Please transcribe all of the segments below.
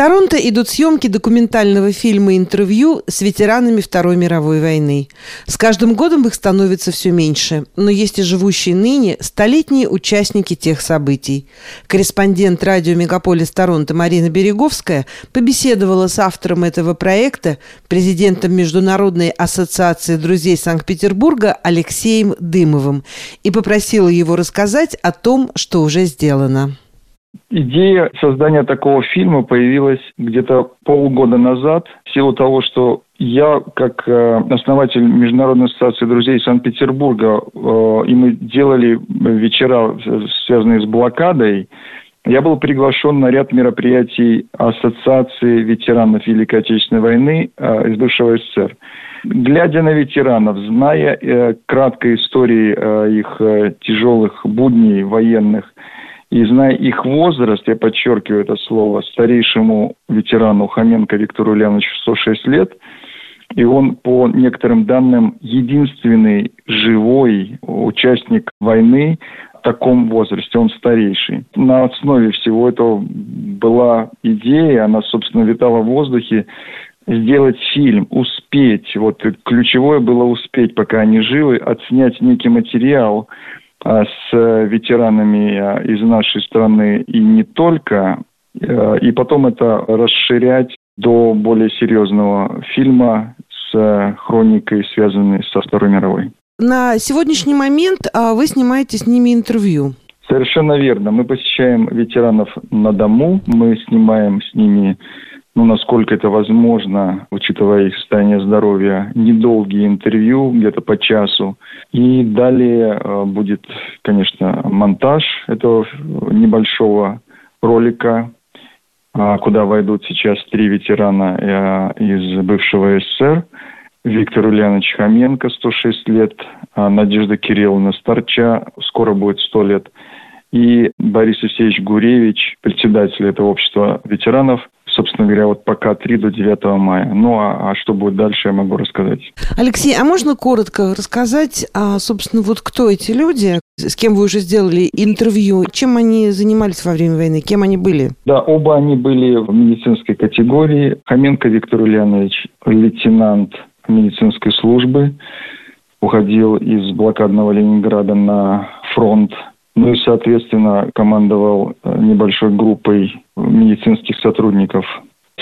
Торонто идут съемки документального фильма «Интервью» с ветеранами Второй мировой войны. С каждым годом их становится все меньше, но есть и живущие ныне столетние участники тех событий. Корреспондент радио «Мегаполис Торонто» Марина Береговская побеседовала с автором этого проекта, президентом Международной ассоциации друзей Санкт-Петербурга Алексеем Дымовым, и попросила его рассказать о том, что уже сделано. Идея создания такого фильма появилась где-то полгода назад в силу того, что я, как э, основатель Международной ассоциации друзей Санкт-Петербурга, э, и мы делали вечера, связанные с блокадой, я был приглашен на ряд мероприятий Ассоциации ветеранов Великой Отечественной войны э, из бывшего СССР. Глядя на ветеранов, зная э, краткой истории э, их э, тяжелых будней военных, и зная их возраст, я подчеркиваю это слово, старейшему ветерану Хоменко Виктору Ульяновичу 106 лет, и он, по некоторым данным, единственный живой участник войны в таком возрасте, он старейший. На основе всего этого была идея, она, собственно, витала в воздухе, сделать фильм, успеть, вот ключевое было успеть, пока они живы, отснять некий материал, с ветеранами а, из нашей страны и не только, а, и потом это расширять до более серьезного фильма с хроникой, связанной со Второй мировой. На сегодняшний момент вы снимаете с ними интервью. Совершенно верно. Мы посещаем ветеранов на дому, мы снимаем с ними ну, насколько это возможно, учитывая их состояние здоровья, недолгие интервью, где-то по часу. И далее э, будет, конечно, монтаж этого небольшого ролика, э, куда войдут сейчас три ветерана э, из бывшего СССР. Виктор Ульянович Хоменко, 106 лет, а Надежда Кирилловна Старча, скоро будет 100 лет, и Борис Алексеевич Гуревич, председатель этого общества ветеранов, собственно говоря, вот пока 3 до 9 мая. Ну, а, а что будет дальше, я могу рассказать. Алексей, а можно коротко рассказать, а, собственно, вот кто эти люди, с кем вы уже сделали интервью, чем они занимались во время войны, кем они были? Да, оба они были в медицинской категории. Хоменко Виктор Ульянович, лейтенант медицинской службы, уходил из блокадного Ленинграда на фронт ну и, соответственно, командовал э, небольшой группой медицинских сотрудников.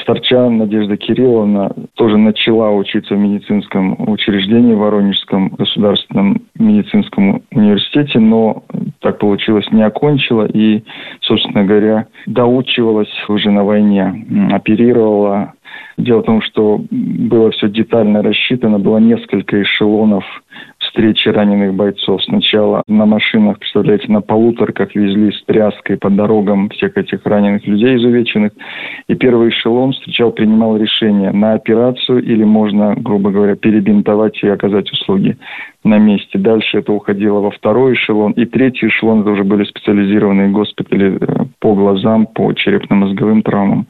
Старча Надежда Кирилловна тоже начала учиться в медицинском учреждении в Воронежском государственном медицинском университете, но так получилось, не окончила и, собственно говоря, доучивалась уже на войне, оперировала. Дело в том, что было все детально рассчитано, было несколько эшелонов встречи раненых бойцов. Сначала на машинах, представляете, на полуторках везли с тряской по дорогам всех этих раненых людей изувеченных. И первый эшелон встречал, принимал решение на операцию или можно, грубо говоря, перебинтовать и оказать услуги на месте. Дальше это уходило во второй эшелон. И третий эшелон это уже были специализированные госпитали э, по глазам, по черепно-мозговым травмам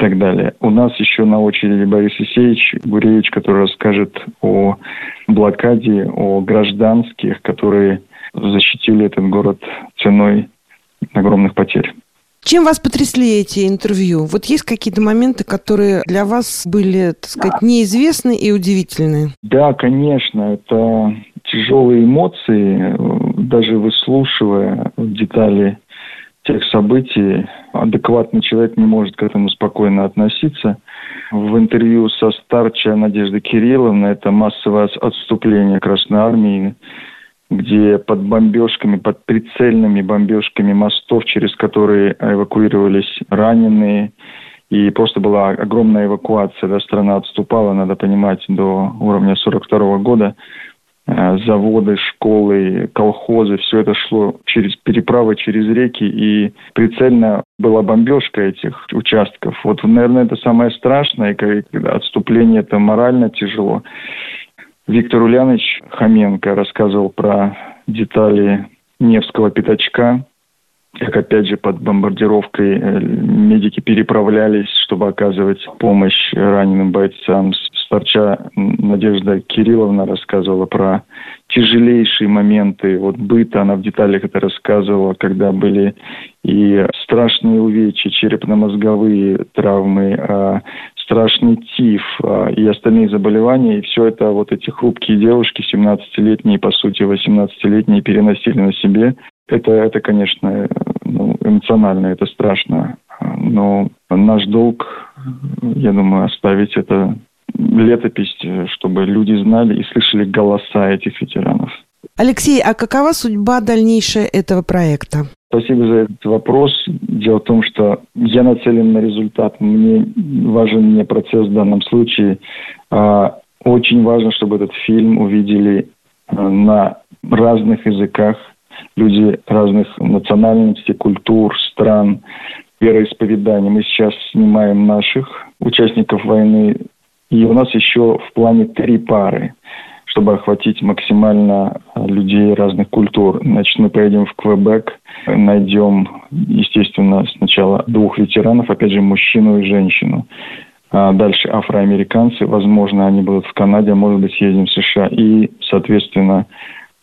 так далее. У нас еще на очереди Борис Исеевич Гуревич, который расскажет о блокаде, о гражданских, которые защитили этот город ценой огромных потерь. Чем вас потрясли эти интервью? Вот есть какие-то моменты, которые для вас были, так сказать, неизвестны и удивительны? Да, конечно. Это тяжелые эмоции, даже выслушивая детали тех событий, адекватный человек не может к этому спокойно относиться. В интервью со Старча Надежды Кирилловны это массовое отступление Красной Армии, где под бомбежками, под прицельными бомбежками мостов, через которые эвакуировались раненые, и просто была огромная эвакуация, да, страна отступала, надо понимать, до уровня 42 года. Э, заводы, школы, колхозы, все это шло через переправы, через реки, и прицельно была бомбежка этих участков. Вот, наверное, это самое страшное, когда отступление это морально тяжело. Виктор Ульянович Хоменко рассказывал про детали Невского пятачка, как опять же под бомбардировкой э, медики переправлялись, чтобы оказывать помощь раненым бойцам с старча Надежда Кирилловна рассказывала про тяжелейшие моменты вот быта, она в деталях это рассказывала, когда были и страшные увечья, черепно-мозговые травмы, а, страшный тиф а, и остальные заболевания. И все это вот эти хрупкие девушки, 17-летние, по сути, 18-летние, переносили на себе. Это, это конечно, ну, эмоционально, это страшно. Но наш долг, я думаю, оставить это летопись, чтобы люди знали и слышали голоса этих ветеранов. Алексей, а какова судьба дальнейшая этого проекта? Спасибо за этот вопрос. Дело в том, что я нацелен на результат. Мне важен не процесс в данном случае. А очень важно, чтобы этот фильм увидели а, на разных языках люди разных национальностей, культур, стран, вероисповеданий. Мы сейчас снимаем наших участников войны и у нас еще в плане три пары, чтобы охватить максимально э, людей разных культур. Значит, мы поедем в Квебек, найдем, естественно, сначала двух ветеранов, опять же, мужчину и женщину. А дальше афроамериканцы, возможно, они будут в Канаде, а может быть, съездим в США. И, соответственно,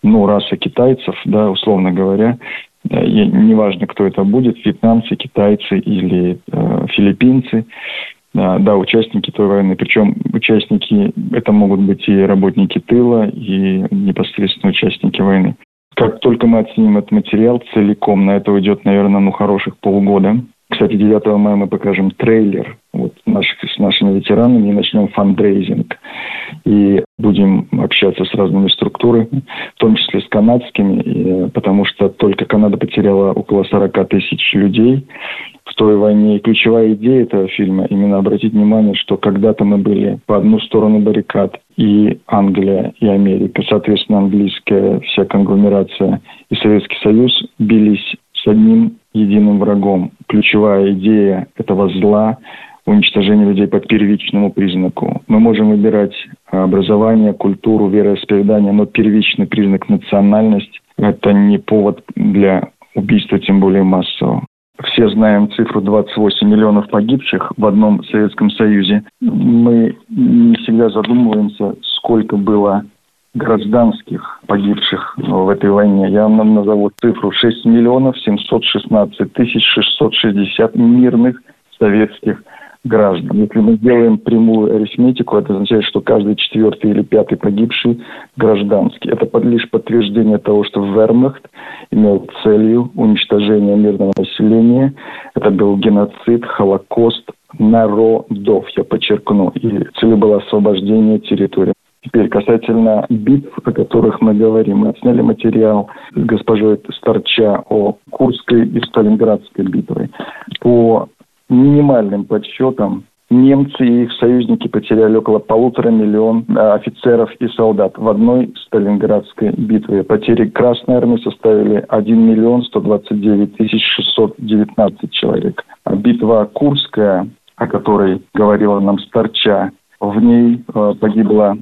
ну, раса китайцев, да, условно говоря, неважно, кто это будет, вьетнамцы, китайцы или э, филиппинцы, а, да, участники той войны. Причем участники, это могут быть и работники тыла, и непосредственно участники войны. Как только мы оценим этот материал целиком, на это уйдет, наверное, ну, хороших полгода. Кстати, 9 мая мы покажем трейлер вот, наших, с нашими ветеранами и начнем фандрейзинг. И будем общаться с разными структурами, в том числе с канадскими, и, потому что только Канада потеряла около 40 тысяч людей той войне. И ключевая идея этого фильма именно обратить внимание, что когда-то мы были по одну сторону баррикад, и Англия, и Америка, соответственно, английская вся конгломерация и Советский Союз бились с одним единым врагом. Ключевая идея этого зла уничтожение людей по первичному признаку. Мы можем выбирать образование, культуру, вероисповедание, но первичный признак национальность – это не повод для убийства, тем более массового. Все знаем цифру 28 миллионов погибших в одном Советском Союзе. Мы не всегда задумываемся, сколько было гражданских погибших в этой войне. Я вам назову цифру 6 миллионов 716 тысяч 660 мирных советских граждан. Если мы сделаем прямую арифметику, это означает, что каждый четвертый или пятый погибший гражданский. Это лишь подтверждение того, что Вермахт имел целью уничтожения мирного населения. Это был геноцид, холокост народов, я подчеркну. И целью было освобождение территории. Теперь касательно битв, о которых мы говорим. Мы сняли материал с госпожой Старча о Курской и Сталинградской битве. По минимальным подсчетам немцы и их союзники потеряли около полутора миллион э, офицеров и солдат в одной Сталинградской битве. Потери Красной Армии составили 1 миллион 129 тысяч 619 человек. А битва Курская, о которой говорила нам Старча, в ней э, погибло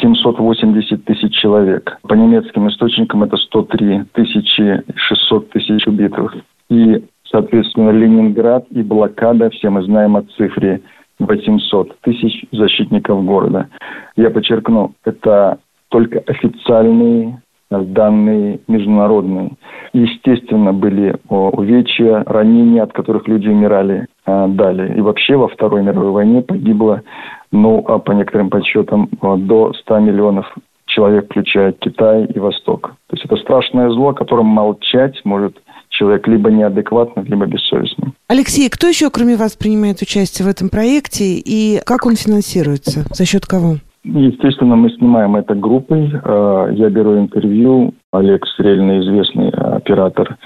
780 тысяч человек. По немецким источникам это 103 тысячи 600 тысяч убитых. И Соответственно, Ленинград и блокада, все мы знаем о цифре 800 тысяч защитников города. Я подчеркну, это только официальные данные международные. Естественно, были увечья, ранения, от которых люди умирали а, далее. И вообще во Второй мировой войне погибло, ну, а по некоторым подсчетам, до 100 миллионов человек, включая Китай и Восток. То есть это страшное зло, о котором молчать может человек либо неадекватный, либо бессовестный. Алексей, кто еще, кроме вас, принимает участие в этом проекте и как он финансируется? За счет кого? Естественно, мы снимаем это группой. Э, я беру интервью. Олег Стрельный, известный оператор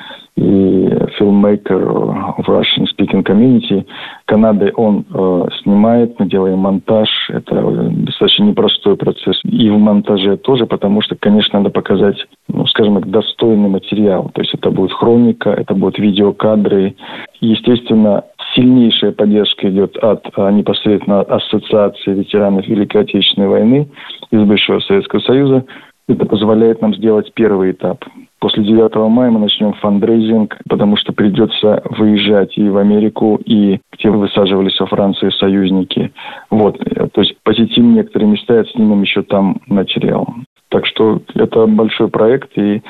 и филммейкер в Russian Speaking Community. Канады он э, снимает, мы делаем монтаж. Это достаточно непростой процесс. И в монтаже тоже, потому что, конечно, надо показать, ну, скажем так, достойный материал. То есть это будет хроника, это будут видеокадры. Естественно, сильнейшая поддержка идет от а, непосредственно Ассоциации ветеранов Великой Отечественной войны из бывшего Советского Союза. Это позволяет нам сделать первый этап. После 9 мая мы начнем фандрейзинг, потому что придется выезжать и в Америку, и где высаживались во Франции союзники. Вот. То есть посетим некоторые места и снимем еще там материал. Так что это большой проект, и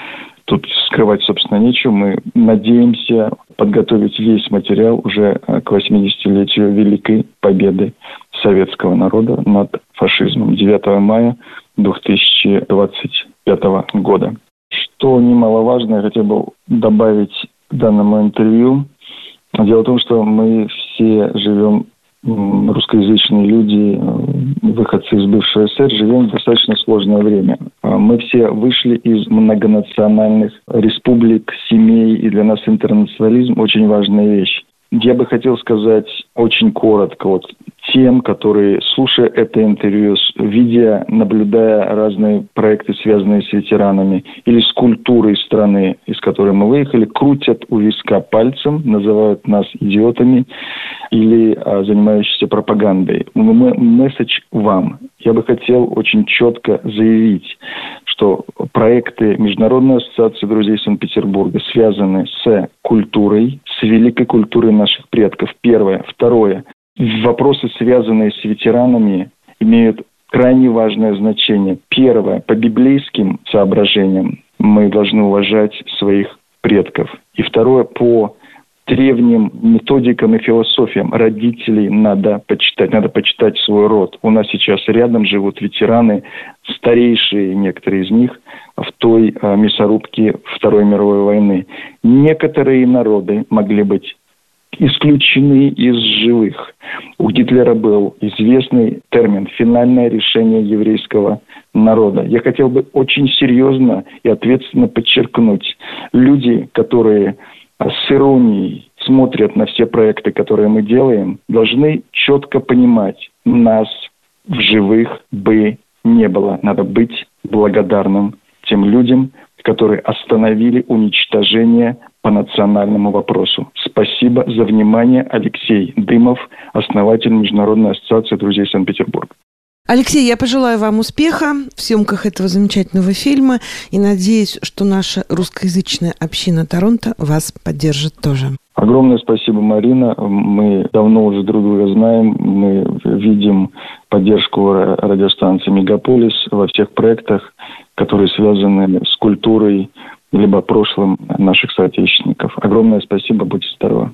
тут скрывать, собственно, нечего. Мы надеемся подготовить весь материал уже к 80-летию Великой Победы советского народа над фашизмом 9 мая 2025 года. Что немаловажно, я хотел бы добавить к данному интервью. Дело в том, что мы все живем русскоязычные люди, выходцы из бывшего СССР, живем в достаточно сложное время. А мы все вышли из многонациональных республик, семей, и для нас интернационализм очень важная вещь. Я бы хотел сказать очень коротко, вот тем, которые, слушая это интервью, видя, наблюдая разные проекты, связанные с ветеранами, или с культурой страны, из которой мы выехали, крутят у виска пальцем, называют нас идиотами или а, занимающимися пропагандой. Месседж вам. Я бы хотел очень четко заявить, что проекты Международной ассоциации друзей Санкт-Петербурга связаны с культурой, с великой культурой наших предков. Первое. Второе. Вопросы, связанные с ветеранами, имеют крайне важное значение. Первое. По библейским соображениям мы должны уважать своих предков. И второе. По древним методикам и философиям родителей надо почитать, надо почитать свой род. У нас сейчас рядом живут ветераны, старейшие некоторые из них, в той а, мясорубке Второй мировой войны. Некоторые народы могли быть исключены из живых. У Гитлера был известный термин «финальное решение еврейского народа». Я хотел бы очень серьезно и ответственно подчеркнуть, люди, которые с иронией смотрят на все проекты, которые мы делаем, должны четко понимать, нас в живых бы не было. Надо быть благодарным тем людям, которые остановили уничтожение по национальному вопросу. Спасибо за внимание. Алексей Дымов, основатель Международной ассоциации друзей Санкт-Петербурга. Алексей, я пожелаю вам успеха в съемках этого замечательного фильма и надеюсь, что наша русскоязычная община Торонто вас поддержит тоже. Огромное спасибо, Марина. Мы давно уже друг друга знаем. Мы видим поддержку радиостанции «Мегаполис» во всех проектах, которые связаны с культурой либо прошлым наших соотечественников. Огромное спасибо. Будьте здоровы.